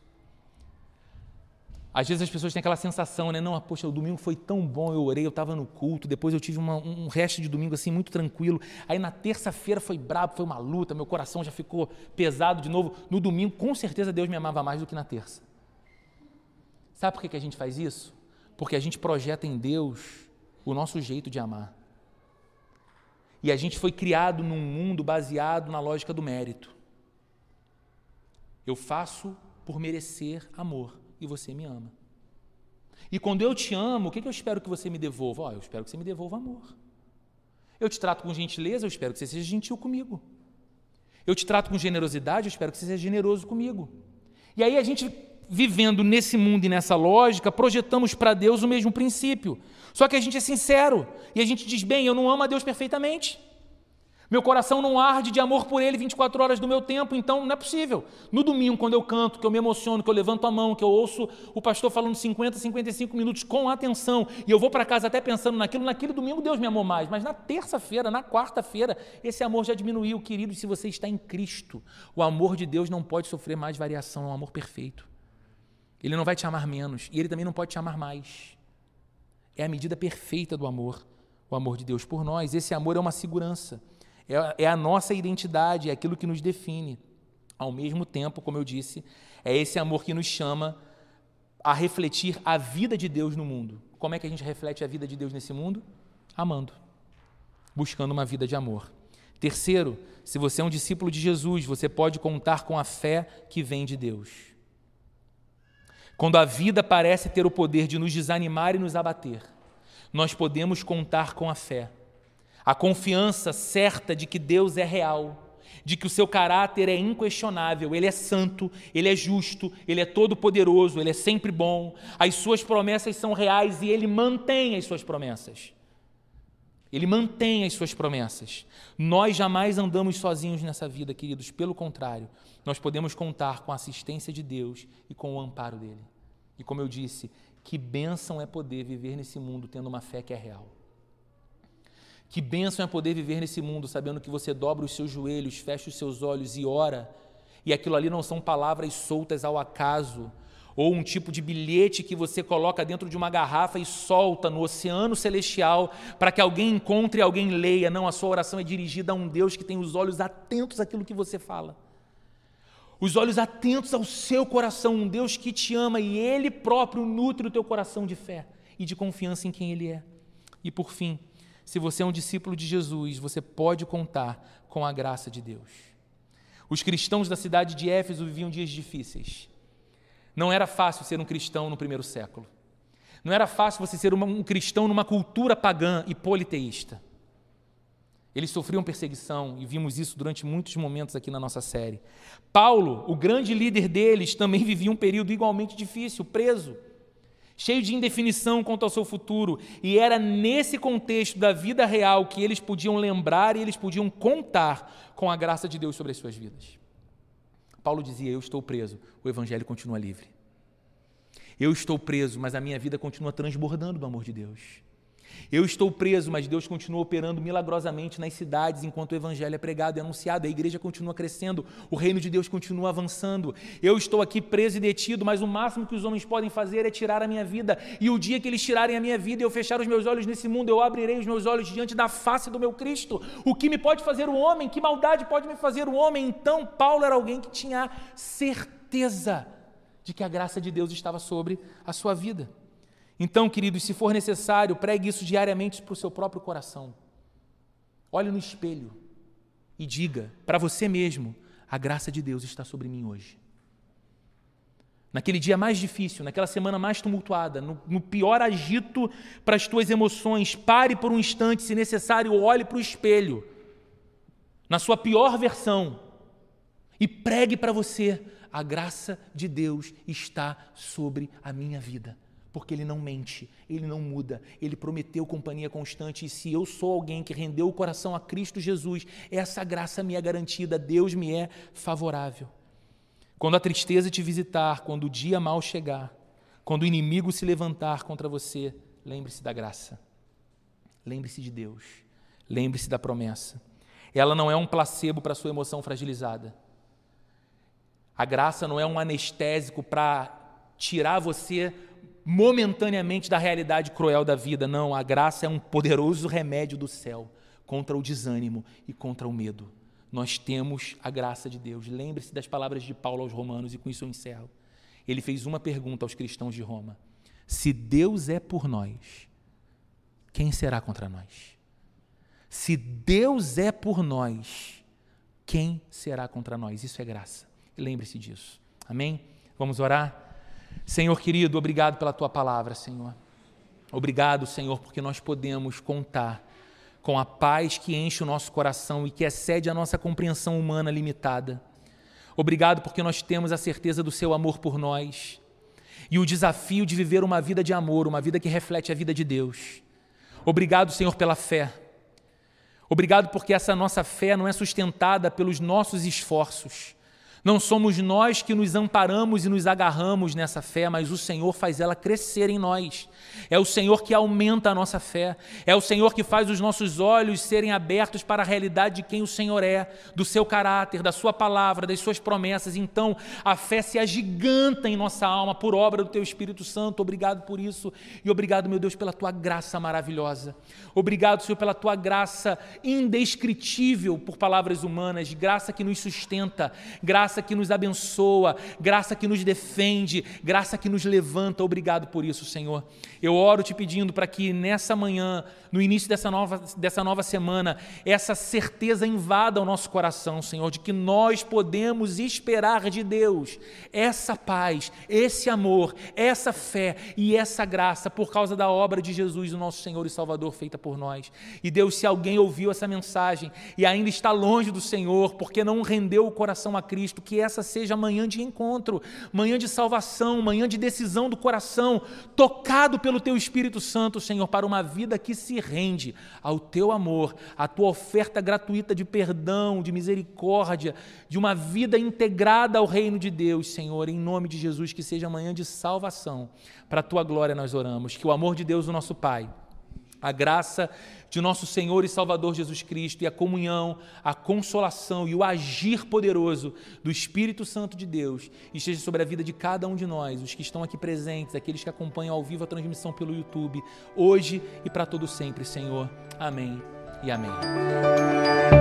Speaker 1: Às vezes as pessoas têm aquela sensação, né? Não, poxa, o domingo foi tão bom, eu orei, eu estava no culto, depois eu tive uma, um resto de domingo assim muito tranquilo. Aí na terça-feira foi brabo, foi uma luta, meu coração já ficou pesado de novo. No domingo, com certeza Deus me amava mais do que na terça. Sabe por que, a gente faz isso? Porque a gente projeta em Deus o nosso jeito de amar. E a gente foi criado num mundo baseado na lógica do mérito. Eu faço por merecer amor e você me ama. E quando eu te amo, o que, eu espero que você me devolva? Oh, eu espero que você me devolva amor. Eu te trato com gentileza, eu espero que você seja gentil comigo. Eu te trato com generosidade, eu espero que você seja generoso comigo. E aí a gente, vivendo nesse mundo e nessa lógica, projetamos para Deus o mesmo princípio. Só que a gente é sincero e a gente diz: bem, eu não amo a Deus perfeitamente. Meu coração não arde de amor por Ele 24 horas do meu tempo, então não é possível. No domingo, quando eu canto, que eu me emociono, que eu levanto a mão, que eu ouço o pastor falando 50, 55 minutos com atenção, e eu vou para casa até pensando naquilo, naquele domingo Deus me amou mais, mas na terça-feira, na quarta-feira, esse amor já diminuiu, querido. Se você está em Cristo, o amor de Deus não pode sofrer mais variação, é um amor perfeito. Ele não vai te amar menos, e Ele também não pode te amar mais. É a medida perfeita do amor, o amor de Deus por nós. Esse amor é uma segurança é, é a nossa identidade, é aquilo que nos define. Ao mesmo tempo, como eu disse, é esse amor que nos chama a refletir a vida de Deus no mundo. Como é que a gente reflete a vida de Deus nesse mundo? Amando, buscando uma vida de amor. Terceiro, se você é um discípulo de Jesus, você pode contar com a fé que vem de Deus. Quando a vida parece ter o poder de nos desanimar e nos abater, nós podemos contar com a fé a confiança certa de que Deus é real, de que o seu caráter é inquestionável, ele é santo, ele é justo, ele é todo-poderoso, ele é sempre bom, as suas promessas são reais e ele mantém as suas promessas. Ele mantém as suas promessas. Nós jamais andamos sozinhos nessa vida, queridos, pelo contrário, nós podemos contar com a assistência de Deus e com o amparo dele. E como eu disse, que bênção é poder viver nesse mundo tendo uma fé que é real. Que bênção é poder viver nesse mundo sabendo que você dobra os seus joelhos, fecha os seus olhos e ora, e aquilo ali não são palavras soltas ao acaso, ou um tipo de bilhete que você coloca dentro de uma garrafa e solta no oceano celestial para que alguém encontre e alguém leia. Não, a sua oração é dirigida a um Deus que tem os olhos atentos àquilo que você fala. Os olhos atentos ao seu coração, um Deus que te ama e Ele próprio nutre o teu coração de fé e de confiança em quem Ele é. E por fim, se você é um discípulo de Jesus, você pode contar com a graça de Deus. Os cristãos da cidade de Éfeso viviam dias difíceis. Não era fácil ser um cristão no primeiro século. Não era fácil você ser um cristão numa cultura pagã e politeísta. Eles sofriam perseguição e vimos isso durante muitos momentos aqui na nossa série. Paulo, o grande líder deles, também vivia um período igualmente difícil, preso cheio de indefinição quanto ao seu futuro, e era nesse contexto da vida real que eles podiam lembrar e eles podiam contar com a graça de Deus sobre as suas vidas. Paulo dizia: Eu estou preso, o evangelho continua livre. Eu estou preso, mas a minha vida continua transbordando do amor de Deus. Eu estou preso, mas Deus continua operando milagrosamente nas cidades enquanto o evangelho é pregado e anunciado, a igreja continua crescendo, o reino de Deus continua avançando. Eu estou aqui preso e detido, mas o máximo que os homens podem fazer é tirar a minha vida. E o dia que eles tirarem a minha vida e eu fechar os meus olhos nesse mundo, eu abrirei os meus olhos diante da face do meu Cristo. O que me pode fazer o homem? Que maldade pode me fazer o homem? Então, Paulo era alguém que tinha certeza de que a graça de Deus estava sobre a sua vida. Então, queridos, se for necessário, pregue isso diariamente para o seu próprio coração. Olhe no espelho e diga para você mesmo: a graça de Deus está sobre mim hoje. naquele dia mais difícil, naquela semana mais tumultuada, no, no pior agito para as tuas emoções, pare por um instante, se necessário, olhe para o espelho, na sua pior versão, e pregue para você: a graça de Deus está sobre a minha vida. Porque ele não mente, ele não muda, ele prometeu companhia constante. E se eu sou alguém que rendeu o coração a Cristo Jesus, essa graça me é garantida, Deus me é favorável. Quando a tristeza te visitar, quando o dia mal chegar, quando o inimigo se levantar contra você, lembre-se da graça. Lembre-se de Deus. Lembre-se da promessa. Ela não é um placebo para sua emoção fragilizada. A graça não é um anestésico para tirar você momentaneamente da realidade cruel da vida. Não, a graça é um poderoso remédio do céu contra o desânimo e contra o medo nós temos a graça de Deus. Lembre-se das palavras de Paulo aos Romanos, e com isso eu encerro. Ele fez uma pergunta aos cristãos de Roma: Se Deus é por nós, quem será contra nós? Se Deus é por nós, quem será contra nós? Isso é graça. Lembre-se disso. Amém? Vamos orar? Senhor querido, obrigado pela tua palavra, Senhor. Obrigado, Senhor, porque nós podemos contar com a paz que enche o nosso coração e que excede a nossa compreensão humana limitada. Obrigado porque nós temos a certeza do seu amor por nós e o desafio de viver uma vida de amor, uma vida que reflete a vida de Deus. Obrigado, Senhor, pela fé. Obrigado porque essa nossa fé não é sustentada pelos nossos esforços, não somos nós que nos amparamos e nos agarramos nessa fé, mas o Senhor faz ela crescer em nós. É o Senhor que aumenta a nossa fé. É o Senhor que faz os nossos olhos serem abertos para a realidade de quem o Senhor é, do seu caráter, da sua palavra, das suas promessas. Então, a fé se agiganta em nossa alma por obra do teu Espírito Santo. Obrigado por isso e obrigado, meu Deus, pela tua graça maravilhosa. Obrigado, Senhor, pela tua graça indescritível por palavras humanas, graça que nos sustenta, graça graça que nos abençoa, graça que nos defende, graça que nos levanta. Obrigado por isso, Senhor. Eu oro te pedindo para que nessa manhã, no início dessa nova, dessa nova semana, essa certeza invada o nosso coração, Senhor, de que nós podemos esperar de Deus essa paz, esse amor, essa fé e essa graça por causa da obra de Jesus, o nosso Senhor e Salvador, feita por nós. E Deus, se alguém ouviu essa mensagem e ainda está longe do Senhor, porque não rendeu o coração a Cristo, Que essa seja manhã de encontro, manhã de salvação, manhã de decisão do coração, tocado pelo Teu Espírito Santo, Senhor, para uma vida que se rende ao Teu amor, à Tua oferta gratuita de perdão, de misericórdia, de uma vida integrada ao reino de Deus, Senhor, em nome de Jesus, que seja manhã de salvação. Para a Tua glória nós oramos, que o amor de Deus, o nosso Pai, a graça de nosso Senhor e Salvador Jesus Cristo e a comunhão, a consolação e o agir poderoso do Espírito Santo de Deus esteja sobre a vida de cada um de nós, os que estão aqui presentes, aqueles que acompanham ao vivo a transmissão pelo YouTube, hoje e para todo sempre, Senhor. Amém e amém.